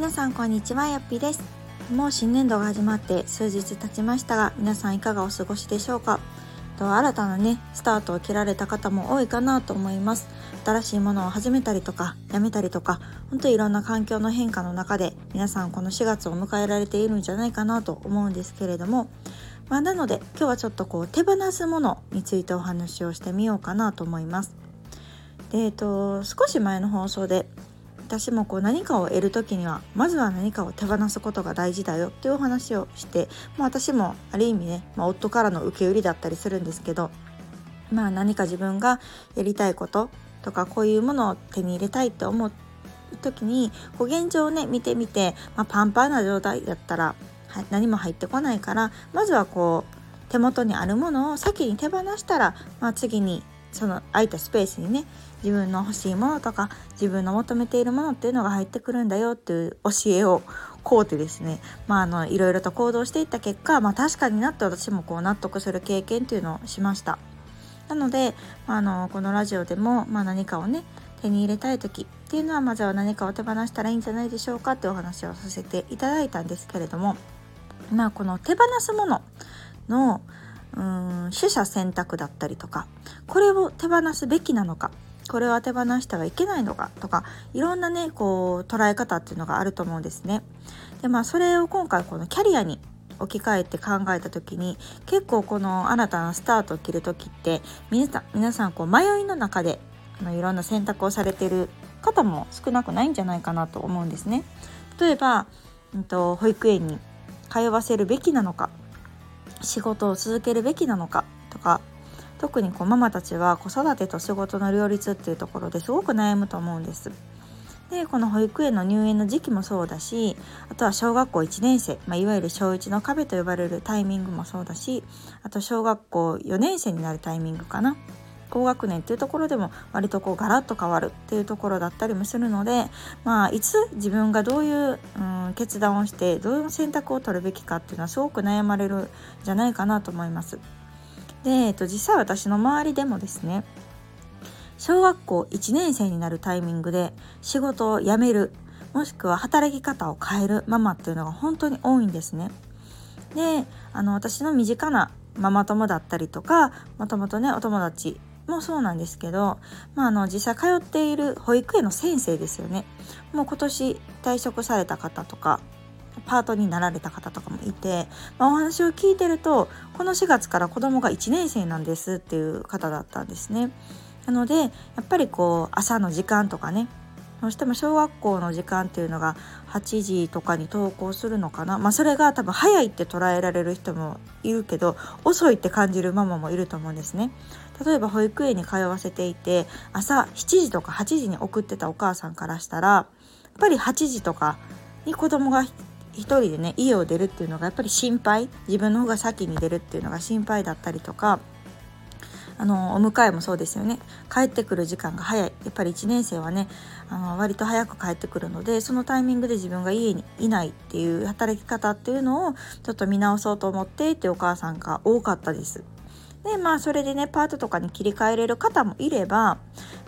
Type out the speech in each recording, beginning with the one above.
皆さんこんにちはよっぴです。もう新年度が始まって数日経ちましたが皆さんいかがお過ごしでしょうか。と新たなねスタートを切られた方も多いかなと思います。新しいものを始めたりとかやめたりとか本当にいろんな環境の変化の中で皆さんこの4月を迎えられているんじゃないかなと思うんですけれども。まあ、なので今日はちょっとこう手放すものについてお話をしてみようかなと思います。でえっと少し前の放送で私もこう何かを得る時にはまずは何かを手放すことが大事だよっていうお話をして、まあ、私もある意味ね、まあ、夫からの受け売りだったりするんですけど、まあ、何か自分がやりたいこととかこういうものを手に入れたいって思う時にこう現状をね見てみて、まあ、パンパンな状態だったら何も入ってこないからまずはこう手元にあるものを先に手放したら、まあ、次にその空いたスペースにね自分の欲しいものとか自分の求めているものっていうのが入ってくるんだよっていう教えをこうてですね、まあ、あのいろいろと行動していった結果、まあ、確かになって私もこう納得する経験っていうのをしました。なので、まあ、あのこのラジオでも、まあ、何かをね手に入れたい時っていうのはまずは何かを手放したらいいんじゃないでしょうかってお話をさせていただいたんですけれどもまあこの手放すもののうん取捨選択だったりとかこれを手放すべきなのかこれは手放してはいけないのかとかいろんなねこう捉え方っていうのがあると思うんですね。でまあそれを今回このキャリアに置き換えて考えた時に結構この新たなスタートを切る時って皆さん皆さんこう迷いの中であのいろんな選択をされてる方も少なくないんじゃないかなと思うんですね。例えば、うんと、保育園に通わせるべきなのか仕事を続けるべきなのかとか特にこうママたちは子育てと仕事の両立っていうところですごく悩むと思うんです。でこの保育園の入園の時期もそうだしあとは小学校1年生、まあ、いわゆる小1の壁と呼ばれるタイミングもそうだしあと小学校4年生になるタイミングかな高学年っていうところでも割とこうガラッと変わるっていうところだったりもするのでまあいつ自分がどういう、うん、決断をしてどういう選択を取るべきかっていうのはすごく悩まれるんじゃないかなと思います。で、えっと、実際私の周りでもですね小学校1年生になるタイミングで仕事を辞めるもしくは働き方を変えるママっていうのが本当に多いんですね。であの私の身近なママ友だったりとかもともとねお友達もそうなんですけど、まあ、あの実際通っている保育園の先生ですよねもう今年退職された方とかパートになられた方とかもいて、まあ、お話を聞いてるとこの4月から子供が1年生なんですっていう方だったんですね。なのでやっぱりこう朝の時間とかねどうしても小学校の時間っていうのが8時とかに登校するのかなまあそれが多分早いって捉えられる人もいるけど遅いって感じるママもいると思うんですね。例えば保育園に通わせていて朝7時とか8時に送ってたお母さんからしたらやっぱり8時とかに子供が一人でね家を出るっていうのがやっぱり心配自分の方が先に出るっていうのが心配だったりとかあのお迎えもそうですよね帰ってくる時間が早いやっぱり1年生はねあの割と早く帰ってくるのでそのタイミングで自分が家にいないっていう働き方っていうのをちょっと見直そうと思ってってお母さんが多かったです。でまあそれでねパートとかに切り替えれる方もいればや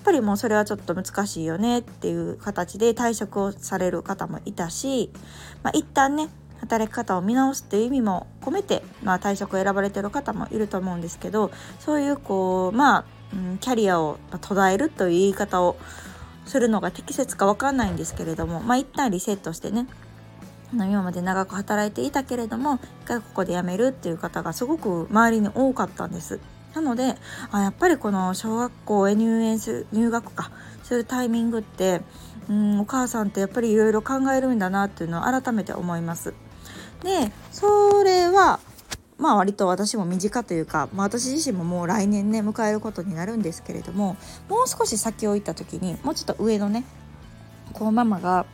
っぱりもうそれはちょっと難しいよねっていう形で退職をされる方もいたし、まあ、一旦ね働き方を見直すっていう意味も込めて、まあ、退職を選ばれてる方もいると思うんですけどそういうこうまあ、うん、キャリアを途絶えるという言い方をするのが適切か分かんないんですけれどもまあ一旦リセットしてね今まで長く働いていたけれども一回ここで辞めるっていう方がすごく周りに多かったんです。なのであやっぱりこの小学校へ入園する入学かするタイミングってうんお母さんってやっぱりいろいろ考えるんだなっていうのを改めて思います。でそれはまあ割と私も身近というか、まあ、私自身ももう来年ね迎えることになるんですけれどももう少し先を行った時にもうちょっと上のねこのママが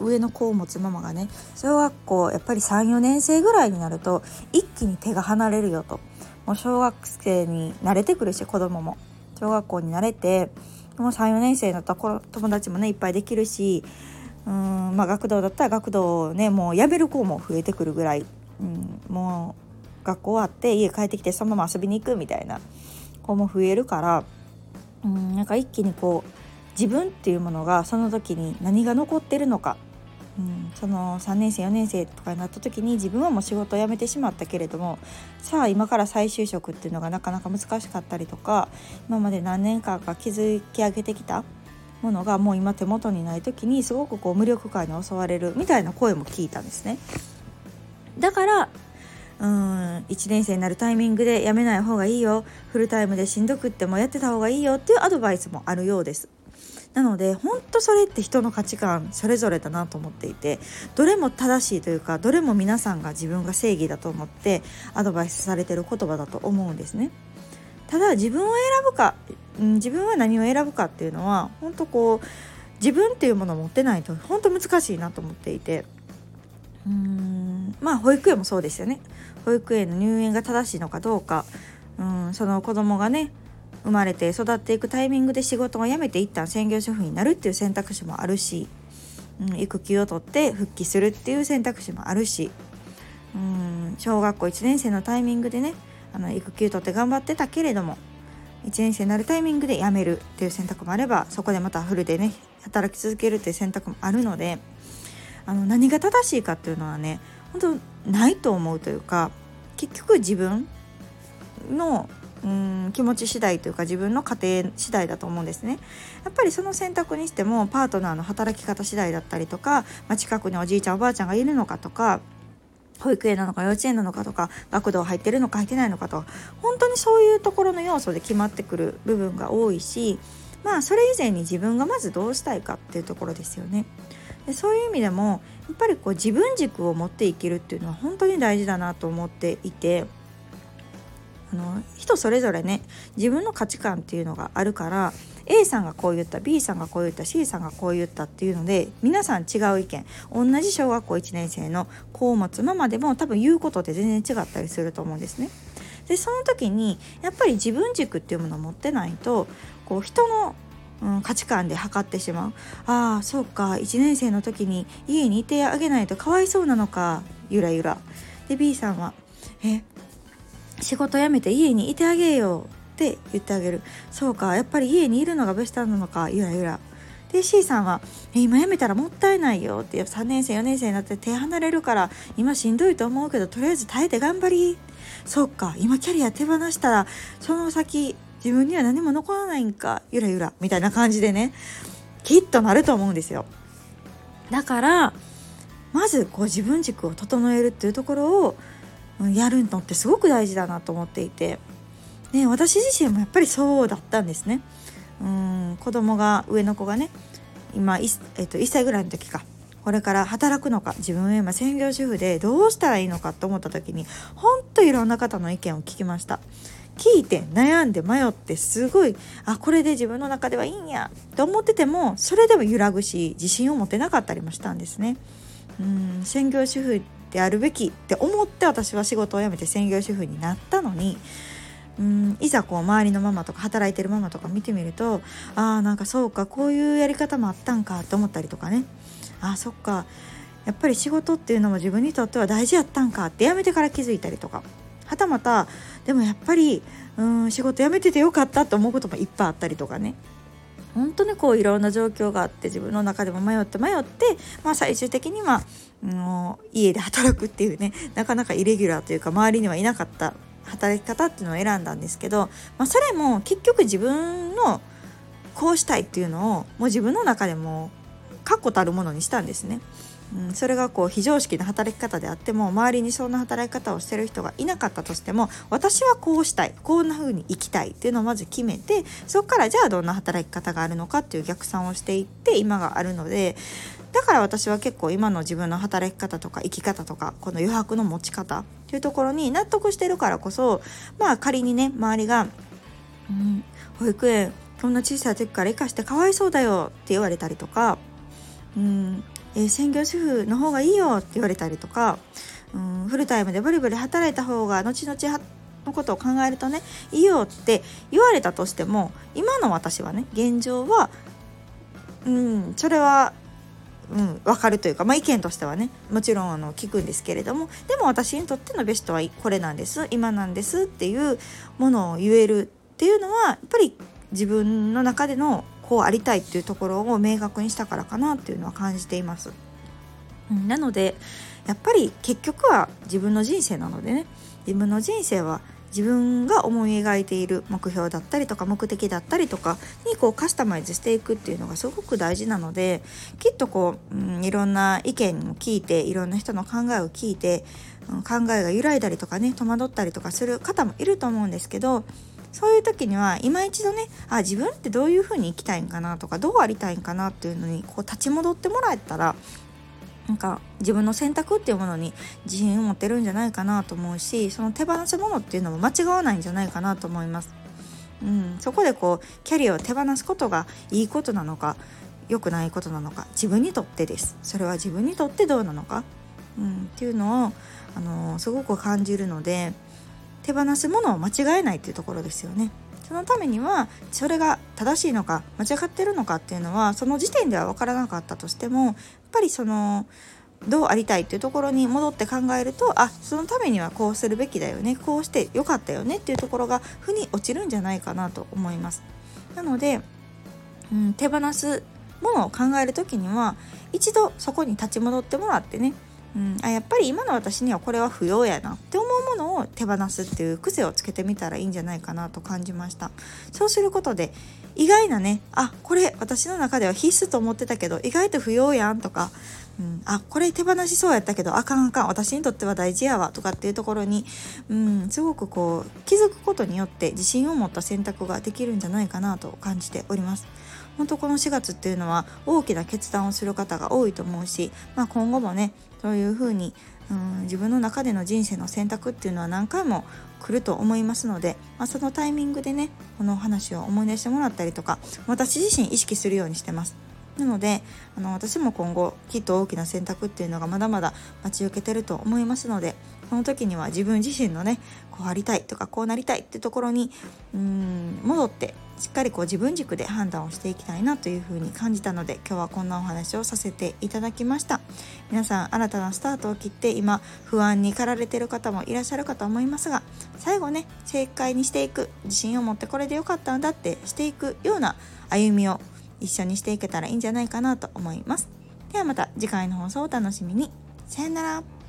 上の子を持つママがね小学校やっぱり34年生ぐらいになると一気に手が離れるよと。もう小学生に慣れてくるし子供も。小学校に慣れてもう34年生になったら友達もねいっぱいできるしうんまあ学童だったら学童ねもう辞める子も増えてくるぐらい、うん、もう学校終わって家帰ってきてそのまま遊びに行くみたいな子も増えるからうんなんか一気にこう自分っていうものがその時に何が残ってるのかうん、その3年生4年生とかになった時に自分はもう仕事を辞めてしまったけれどもさあ今から再就職っていうのがなかなか難しかったりとか今まで何年間か築き上げてきたものがもう今手元にない時にすごくこう無力感に襲われるみたいな声も聞いたんですね。だからうん1年生になるタイミングで辞めない方がいいよフルタイムでしんどくってもやってた方がいいよっていうアドバイスもあるようです。なので本当それって人の価値観それぞれだなと思っていてどれも正しいというかどれも皆さんが自分が正義だと思ってアドバイスされてる言葉だと思うんですね。ただ自分を選ぶか、うん、自分は何を選ぶかっていうのは本当こう自分っていうものを持ってないと本当難しいなと思っていて。うーんまあ保育園もそうですよね。保育園の入園が正しいのかどうか。うんその子供がね生まれて育っていくタイミングで仕事を辞めて一旦専業主婦になるっていう選択肢もあるし、うん、育休を取って復帰するっていう選択肢もあるしうん小学校1年生のタイミングでねあの育休取って頑張ってたけれども1年生になるタイミングで辞めるっていう選択もあればそこでまたフルでね働き続けるっていう選択もあるのであの何が正しいかっていうのはね本当ないと思うというか結局自分のうん気持ち次第というか自分の家庭次第だと思うんですね。やっぱりその選択にしてもパートナーの働き方次第だったりとか、まあ、近くにおじいちゃんおばあちゃんがいるのかとか保育園なのか幼稚園なのかとか学童入ってるのか入ってないのかと本当にそういうところの要素で決まってくる部分が多いしまあそれ以前に自分がまずどうしたいかっていうところですよね。でそういう意味でもやっぱりこう自分軸を持っていけるっていうのは本当に大事だなと思っていてあの人それぞれね自分の価値観っていうのがあるから A さんがこう言った B さんがこう言った C さんがこう言ったっていうので皆さん違う意見同じ小学校1年生の子を持つママでも多分言うことって全然違ったりすると思うんですね。でその時にやっぱり自分軸っていうものを持ってないとこう人のうん、価値観で測ってしまうああそうか1年生の時に家にいてあげないとかわいそうなのかゆらゆらで B さんは「え仕事辞めて家にいてあげよう」って言ってあげる。そうかやっぱり家にいるのがベストなのか。ゆらゆらで C さんは「今辞めたらもったいないよ」って3年生4年生になって手離れるから今しんどいと思うけどとりあえず耐えて頑張り。そっか今キャリア手放したらその先自分には何も残らないんか。ゆらゆら。みたいな感じでねきっとなると思うんですよ。だからまずこう自分軸を整えるっていうところをやるのってすごく大事だなと思っていて。ね、私自身もやっぱりそうだったんですね。うん子供が上の子がね今 1,、えっと、1歳ぐらいの時かこれから働くのか自分は今専業主婦でどうしたらいいのかと思った時にほんといろんな方の意見を聞きました。聞いて悩んで迷ってすごいあこれで自分の中ではいいんやと思っててもそれでも揺らぐし自信を持てなかったりもしたんですね。うん専業主婦であるべきって思って私は仕事を辞めて専業主婦になったのにうんいざこう周りのママとか働いてるママとか見てみるとああなんかそうかこういうやり方もあったんかと思ったりとかね。あそっか。やっぱり仕事っていうのも自分にとっては大事やったんかってやめてから気づいたりとか。はたまたでもやっぱりうん仕事辞めててよかったと思うこともいっぱいあったりとかね。本当にこういろんな状況があって自分の中でも迷って迷って、まあ、最終的には、もう家で働くっていうねなかなかイレギュラーというか周りにはいなかった働き方っていうのを選んだんですけど、まあ、それも結局自分のこうしたいっていうのをもう自分の中でも確固たるものにしたんですね。うん、それがこう非常識な働き方であっても周りにそんな働き方をしてる人がいなかったとしても私はこうしたいこんな風に生きたいっていうのをまず決めてそこからじゃあどんな働き方があるのかっていう逆算をしていって今があるのでだから私は結構今の自分の働き方とか生き方とかこの余白の持ち方っていうところに納得してるからこそまあ仮にね周りが「うん、保育園こんな小さい時から生かしてかわいそうだよ」って言われたりとか「うんえー、専業主婦の方がいいよ」って言われたりとか「うん、フルタイムでブリブリ働いた方が後々のことを考えるとねいいよ」って言われたとしても今の私はね現状はうんそれはうん、分かるというか、まあ、意見としてはねもちろんあの聞くんですけれどもでも私にとってのベストはこれなんです今なんですっていうものを言えるっていうのはやっぱり自分の中でのこうありたいっていうところを明確にしたからかなっていうのは感じています。うんなのでやっぱり結局は自分の人生なのでね自分の人生は自分が思い描いている目標だったりとか目的だったりとかにこうカスタマイズしていくっていうのがすごく大事なのできっとこう、うん、いろんな意見を聞いていろんな人の考えを聞いて、うん、考えが揺らいだりとかね戸惑ったりとかする方もいると思うんですけどそういう時には今一度ねあ自分ってどういうふうに生きたいんかなとかどうありたいんかなっていうのにこう立ち戻ってもらえたらなんか自分の選択っていうものに自信を持ってるんじゃないかなと思うしその手放すものっていうのも間違わないんじゃないかなと思います。うん、そこでこうキャリアを手放すことがいいことなのか良くないことなのか自分にとってですそれは自分にとってどうなのか、うん、っていうのを、あのー、すごく感じるので手放すものを間違えないっていうところですよね。そのためにはそれが正しいのか間違ってるのかっていうのはその時点では分からなかったとしてもやっぱりそのどうありたいっていうところに戻って考えるとあそのためにはこうするべきだよねこうしてよかったよねっていうところが負に落ちるんじゃないかなと思います。なので、うん、手放すものを考える時には一度そこに立ち戻ってもらってねうん、あやっぱり今の私にはこれは不要やなって思うものを手放すっていう癖をつけてみたらいいんじゃないかなと感じましたそうすることで意外なねあこれ私の中では必須と思ってたけど意外と不要やんとか、うん、あこれ手放しそうやったけどあかんあかん私にとっては大事やわとかっていうところに、うん、すごくこう気づくことによって自信を持った選択ができるんじゃないかなと感じております。本当この4月っていうのは大きな決断をする方が多いと思うし、まあ、今後もねそういうふうにうん自分の中での人生の選択っていうのは何回も来ると思いますので、まあ、そのタイミングでねこのお話を思い出してもらったりとか私自身意識するようにしてます。なのであの私も今後きっと大きな選択っていうのがまだまだ待ち受けてると思いますのでその時には自分自身のねこうありたいとかこうなりたいってところにうん戻ってしっかりこう自分軸で判断をしていきたいなというふうに感じたので今日はこんなお話をさせていただきました。皆さん新たなスタートを切って今不安に駆られてる方もいらっしゃるかと思いますが最後ね正解にしていく自信を持ってこれでよかったんだってしていくような歩みを一緒にしていけたらいいんじゃないかなと思います。ではまた次回の放送をお楽しみに。さよなら。